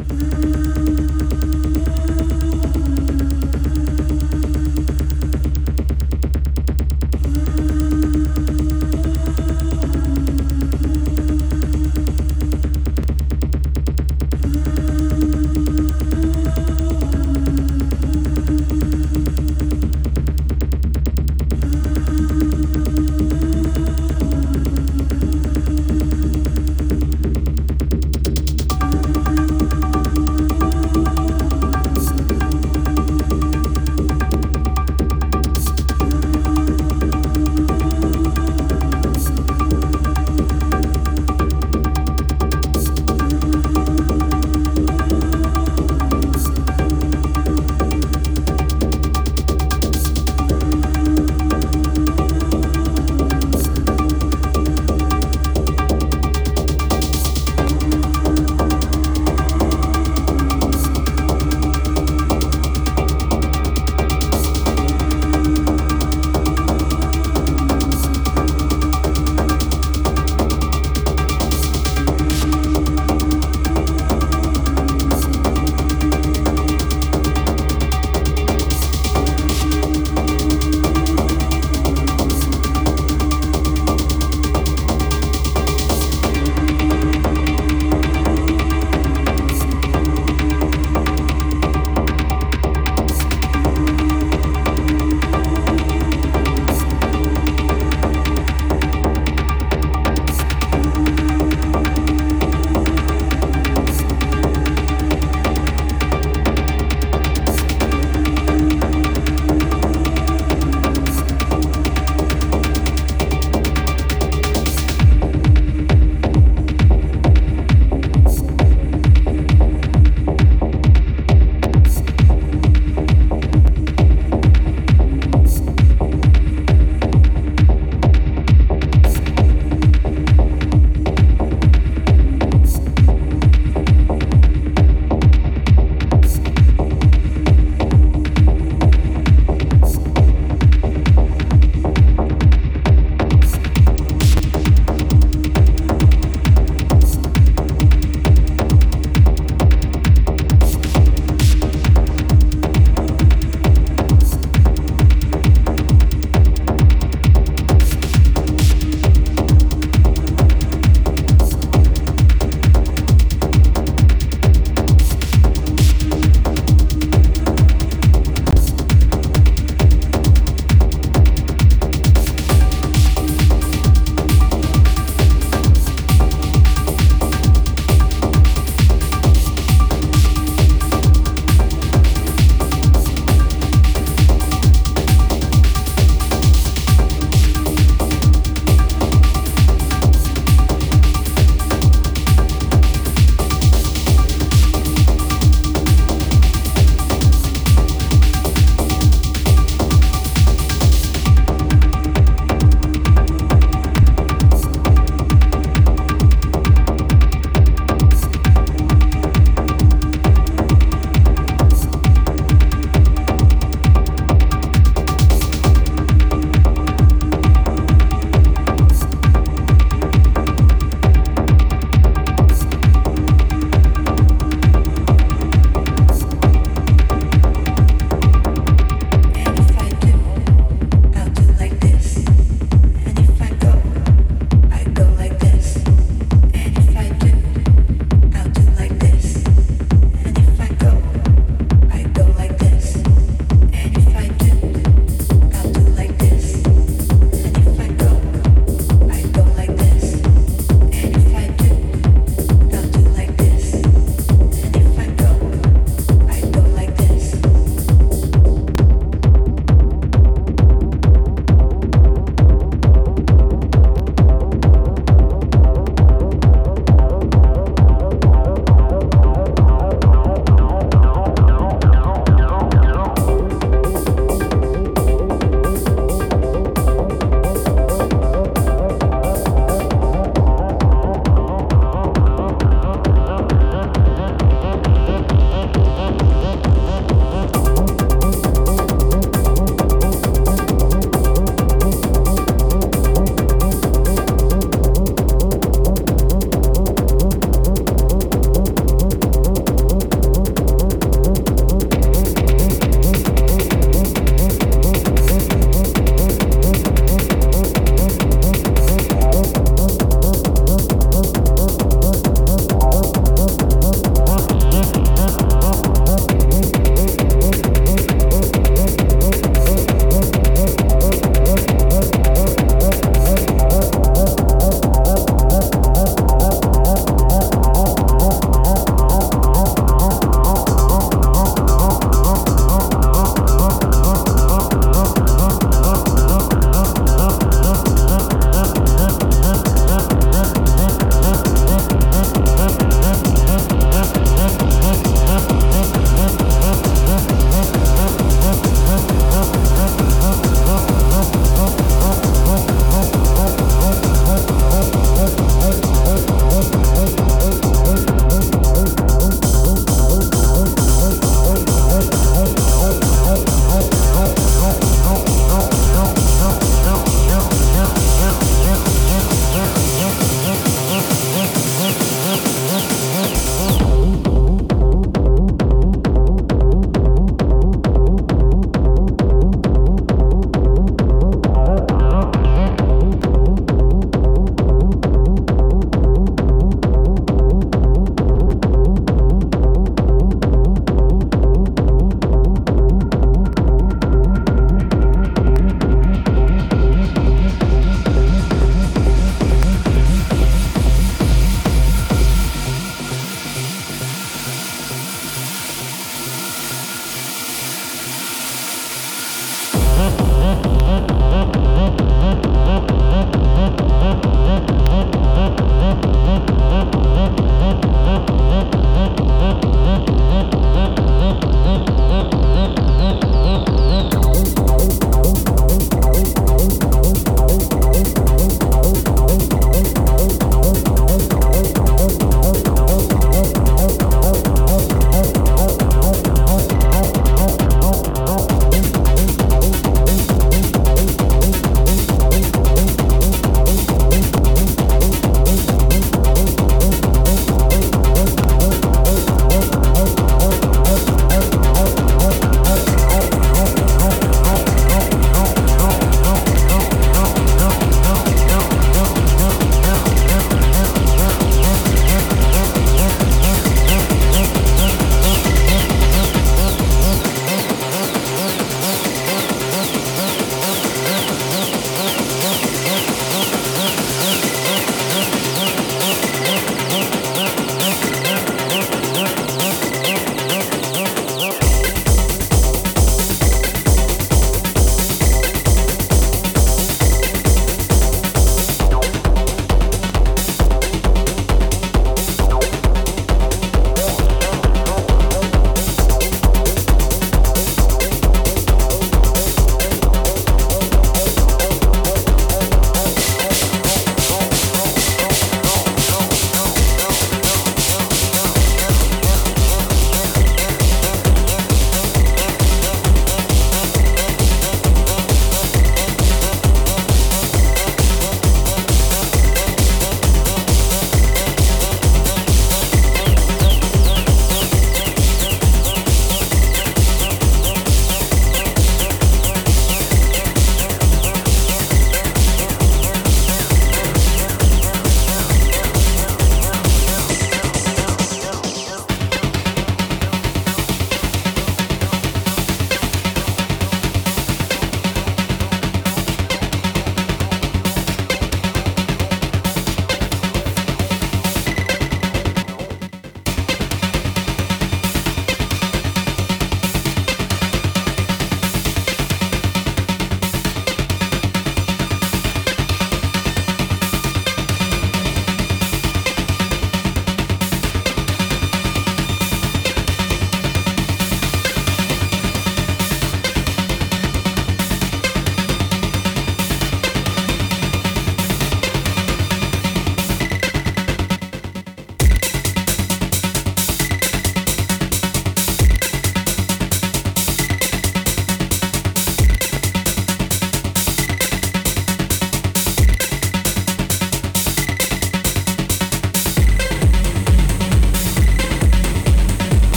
Mm-hmm.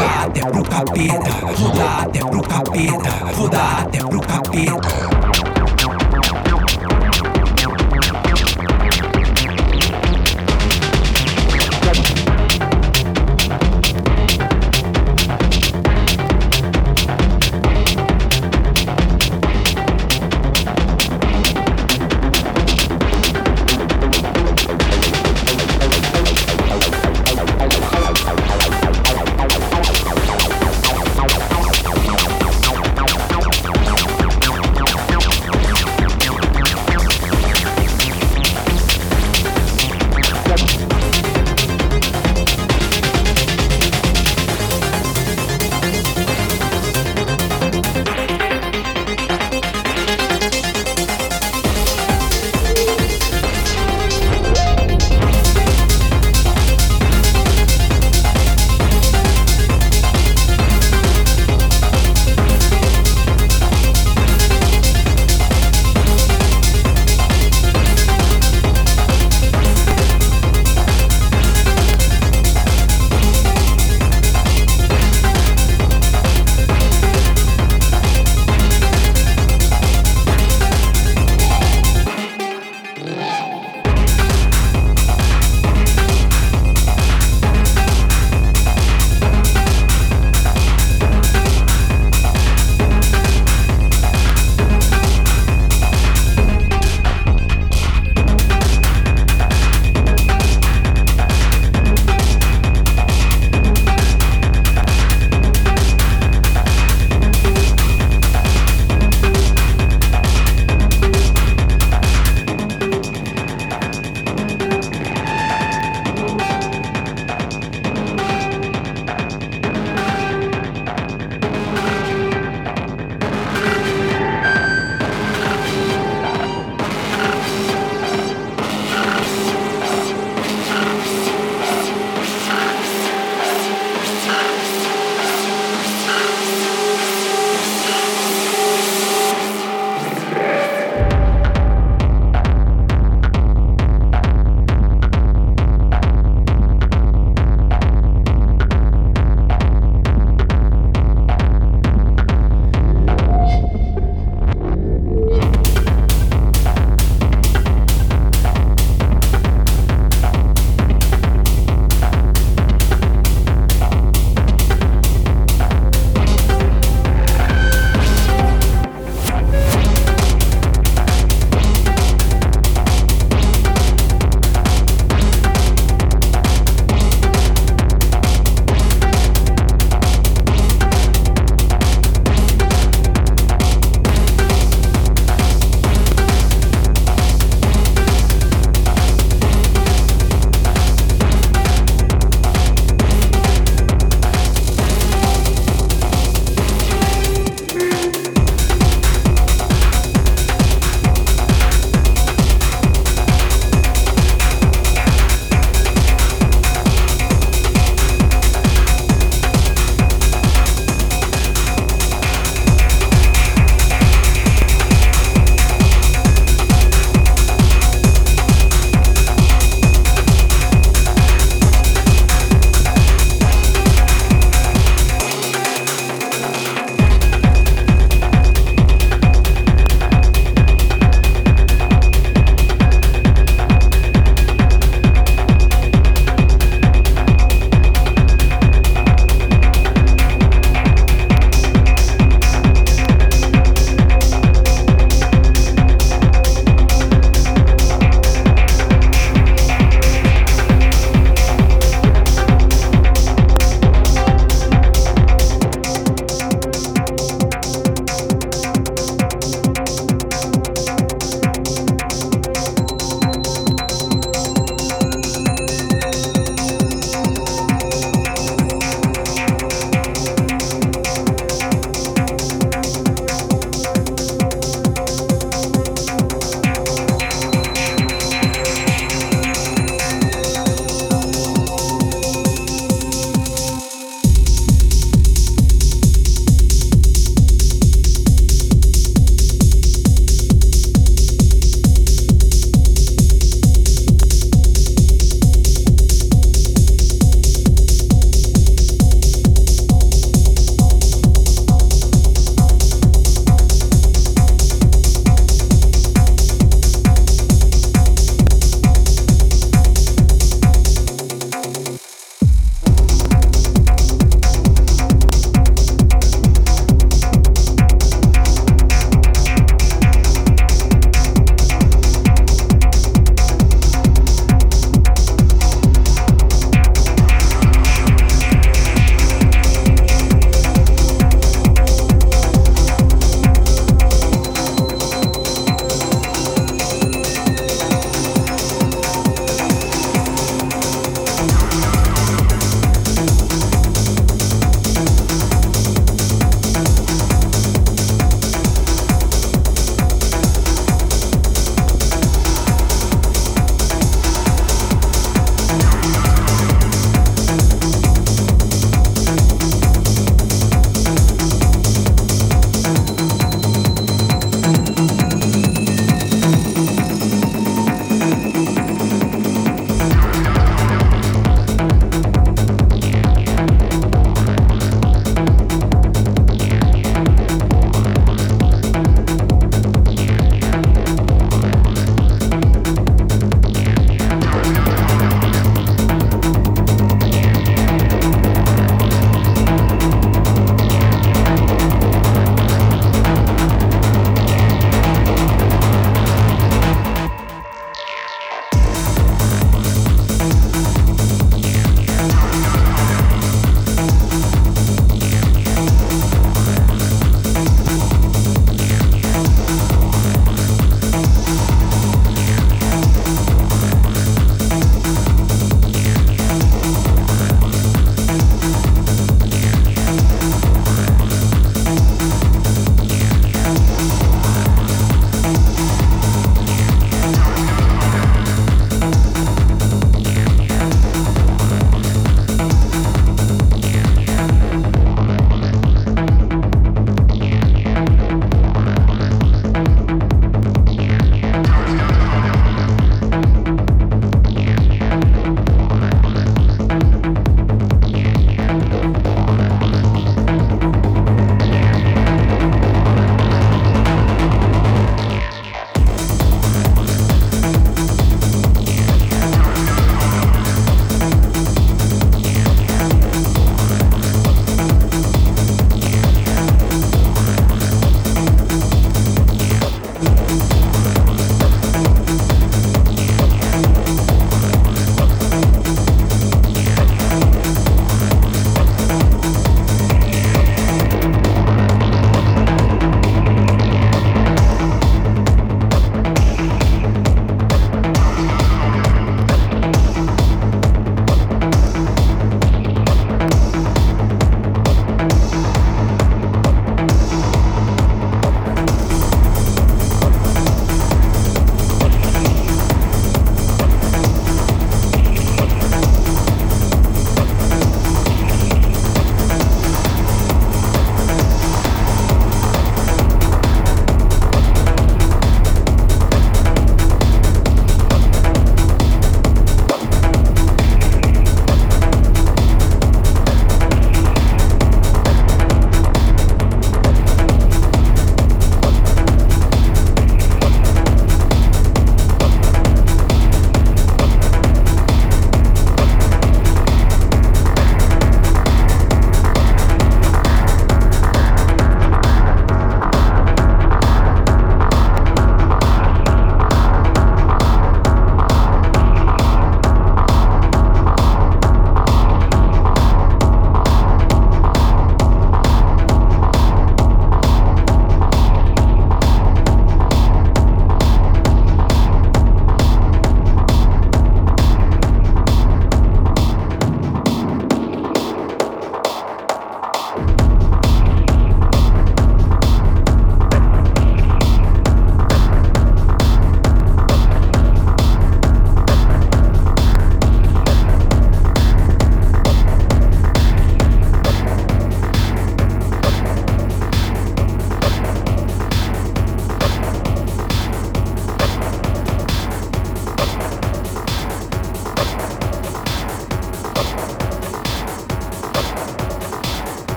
Rodar até pro capeta, rodar até pro capeta, rodar até pro capeta.